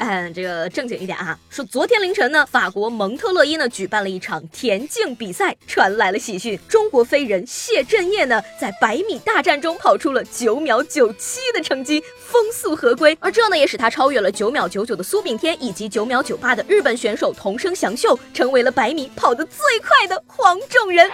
嗯这个正经一点啊，说昨天凌晨呢，法国蒙特勒伊呢举办了一场田径比赛，传来了喜讯，中国飞人谢震业呢在百米大战中跑出了九秒九七的成绩，风速合规，而这呢也使他超越了九秒九九的苏炳添以及九秒九八的日本选手桐生祥秀，成为了百米跑得最快的黄种人。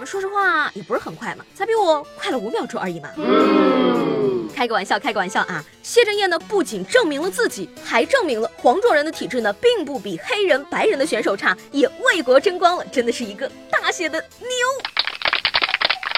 嗯，说实话也不是很快嘛，才比我快了五秒钟而已嘛。开个玩笑，开个玩笑啊！谢震业呢，不仅证明了自己，还证明了黄种人的体质呢，并不比黑人、白人的选手差，也为国争光了，真的是一个大写的牛。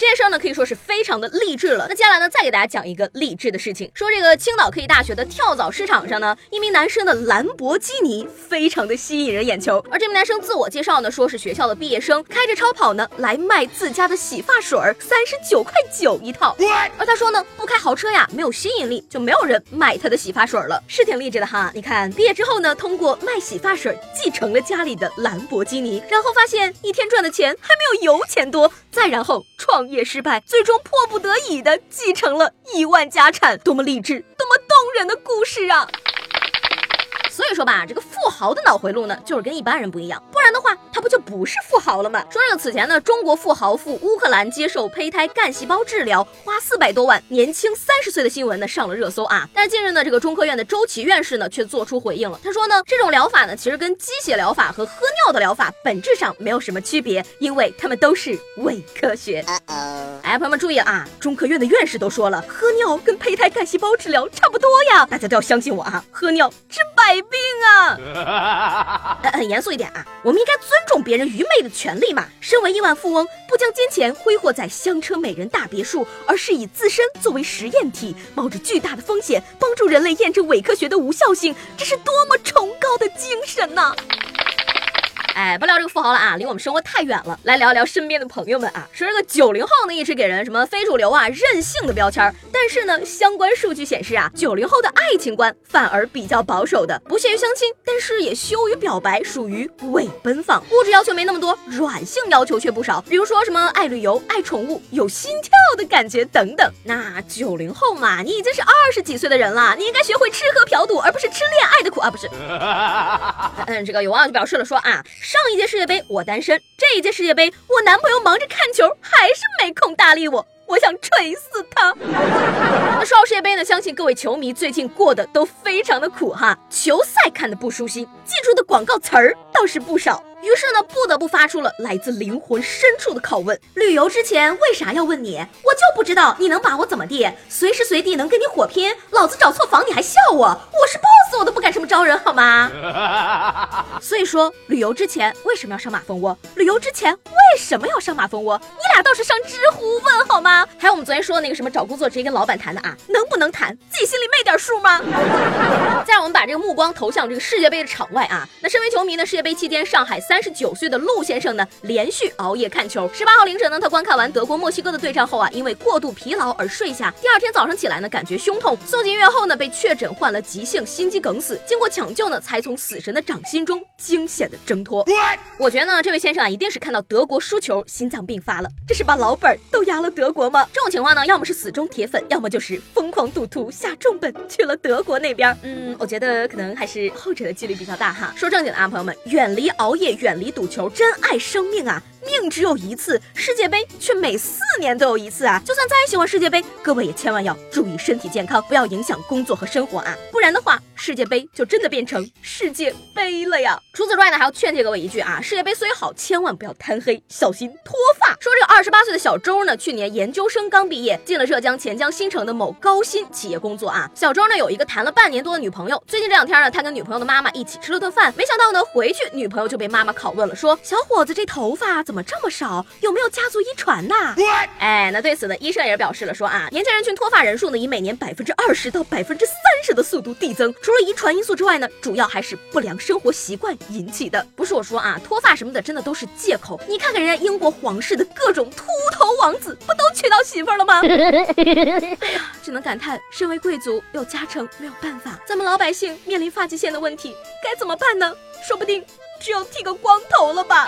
这件事儿呢，可以说是非常的励志了。那接下来呢，再给大家讲一个励志的事情，说这个青岛科技大学的跳蚤市场上呢，一名男生的兰博基尼非常的吸引人眼球。而这名男生自我介绍呢，说是学校的毕业生，开着超跑呢来卖自家的洗发水，三十九块九一套。而他说呢，不开豪车呀，没有吸引力，就没有人买他的洗发水了，是挺励志的哈。你看，毕业之后呢，通过卖洗发水继承了家里的兰博基尼，然后发现一天赚的钱还没有油钱多，再然后创。也失败，最终迫不得已的继承了亿万家产，多么励志，多么动人的故事啊！所以说吧，这个富豪的脑回路呢，就是跟一般人不一样，不然的话，他不就不是富豪了吗？说这个此前呢，中国富豪赴乌克兰接受胚胎干细胞治疗，花四百多万，年轻三十岁的新闻呢上了热搜啊。但是近日呢，这个中科院的周琦院士呢却做出回应了，他说呢，这种疗法呢其实跟鸡血疗法和喝尿的疗法本质上没有什么区别，因为他们都是伪科学。哎，朋友们注意啊，中科院的院士都说了，喝尿跟胚胎干细胞治疗差不多呀，大家都要相信我啊，喝尿治百。病啊！很严肃一点啊，我们应该尊重别人愚昧的权利嘛。身为亿万富翁，不将金钱挥霍在香车美人大别墅，而是以自身作为实验体，冒着巨大的风险，帮助人类验证伪科学的无效性，这是多么崇高的精神呐！哎，不聊这个富豪了啊，离我们生活太远了。来聊一聊身边的朋友们啊，说这个九零后呢，一直给人什么非主流啊、任性的标签。但是呢，相关数据显示啊，九零后的爱情观反而比较保守的，不屑于相亲，但是也羞于表白，属于伪奔放。物质要求没那么多，软性要求却不少，比如说什么爱旅游、爱宠物、有心跳的感觉等等。那九零后嘛，你已经是二十几岁的人了，你应该学会吃喝嫖赌，而不是吃恋爱的苦啊，不是？嗯，这个有网友就表示了说啊。上一届世界杯我单身，这一届世界杯我男朋友忙着看球，还是没空搭理我，我想锤死他。那说到世界杯呢，相信各位球迷最近过得都非常的苦哈，球赛看的不舒心，记住的广告词儿倒是不少。于是呢，不得不发出了来自灵魂深处的拷问：旅游之前为啥要问你？我就不知道你能把我怎么地？随时随地能跟你火拼，老子找错房你还笑我？我是 boss，我都不敢这么招人好吗？所以说，旅游之前为什么要上马蜂窝？旅游之前为什么要上马蜂窝？你俩倒是上知乎问好吗？还有我们昨天说的那个什么找工作直接跟老板谈的啊，能不能谈？自己心里没点数吗？再让我们把这个目光投向这个世界杯的场外啊，那身为球迷呢，世界杯期间上海。三十九岁的陆先生呢，连续熬夜看球。十八号凌晨呢，他观看完德国墨西哥的对战后啊，因为过度疲劳而睡下。第二天早上起来呢，感觉胸痛，送进医院后呢，被确诊患了急性心肌梗死。经过抢救呢，才从死神的掌心中惊险的挣脱。我觉得呢，这位先生啊，一定是看到德国输球，心脏病发了。这是把老本都压了德国吗？这种情况呢，要么是死忠铁粉，要么就是疯狂赌徒下重本去了德国那边。嗯，我觉得可能还是后者的几率比较大哈。说正经的啊，朋友们，远离熬夜。远离赌球，珍爱生命啊！命只有一次，世界杯却每四年都有一次啊！就算再喜欢世界杯，各位也千万要注意身体健康，不要影响工作和生活啊！不然的话，世界杯就真的变成世界杯了呀！除此之外呢，还要劝诫各位一句啊：世界杯虽好，千万不要贪黑，小心脱发。说这个二十八岁的小周呢，去年研究生刚毕业，进了浙江钱江新城的某高新企业工作啊。小周呢有一个谈了半年多的女朋友，最近这两天呢，他跟女朋友的妈妈一起吃了顿饭，没想到呢回去女朋友就被妈妈拷问了，说小伙子这头发。怎么这么少？有没有家族遗传呐？哎，那对此呢，医生也是表示了说啊，年轻人群脱发人数呢以每年百分之二十到百分之三十的速度递增。除了遗传因素之外呢，主要还是不良生活习惯引起的。不是我说啊，脱发什么的真的都是借口。你看看人家英国皇室的各种秃头王子，不都娶到媳妇了吗？哎呀，只能感叹，身为贵族有加成没有办法，咱们老百姓面临发际线的问题，该怎么办呢？说不定。只有剃个光头了吧？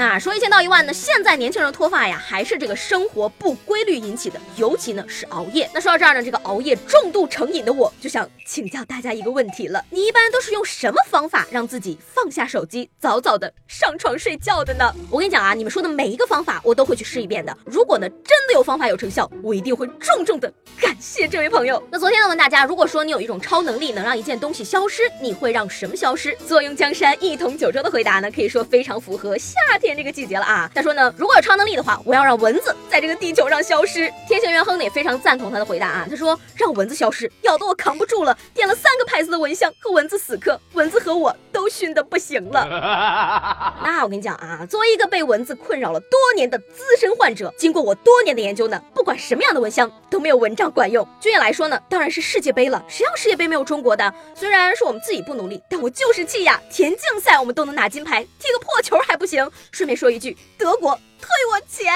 那说一千道一万呢？现在年轻人脱发呀，还是这个生活不规律引起的，尤其呢是熬夜。那说到这儿呢，这个熬夜重度成瘾的我就想请教大家一个问题了：你一般都是用什么方法让自己放下手机，早早的上床睡觉的呢？我跟你讲啊，你们说的每一个方法我都会去试一遍的。如果呢真的有方法有成效，我一定会重重的感谢这位朋友。那昨天呢问大家，如果说你有一种超能力能让一件东西消失，你会让什么消失？坐拥江山一统九。州的回答呢，可以说非常符合夏天这个季节了啊。他说呢，如果有超能力的话，我要让蚊子在这个地球上消失。天行元亨呢也非常赞同他的回答啊。他说让蚊子消失，咬得我扛不住了，点了三个牌子的蚊香和蚊子死磕，蚊子和我都熏得不行了。那我跟你讲啊，作为一个被蚊子困扰了多年的资深患者，经过我多年的研究呢，不管什么样的蚊香都没有蚊帐管用。军演来说呢，当然是世界杯了，谁让世界杯没有中国的？虽然是我们自己不努力，但我就是气呀！田径赛我们。都能拿金牌，踢个破球还不行。顺便说一句，德国退我钱。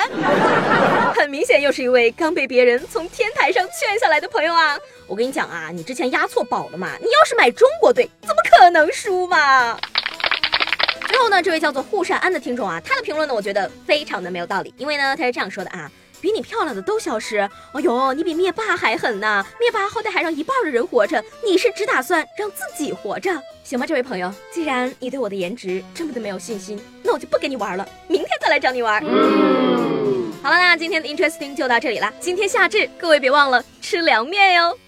明显，又是一位刚被别人从天台上劝下来的朋友啊！我跟你讲啊，你之前押错宝了嘛？你要是买中国队，怎么可能输嘛？之后呢，这位叫做沪善安的听众啊，他的评论呢，我觉得非常的没有道理，因为呢，他是这样说的啊。比你漂亮的都消失，哎呦，你比灭霸还狠呐！灭霸好歹还让一半的人活着，你是只打算让自己活着，行吗？这位朋友，既然你对我的颜值这么的没有信心，那我就不跟你玩了，明来找你玩。好了，那今天的 Interesting 就到这里了。今天夏至，各位别忘了吃凉面哟。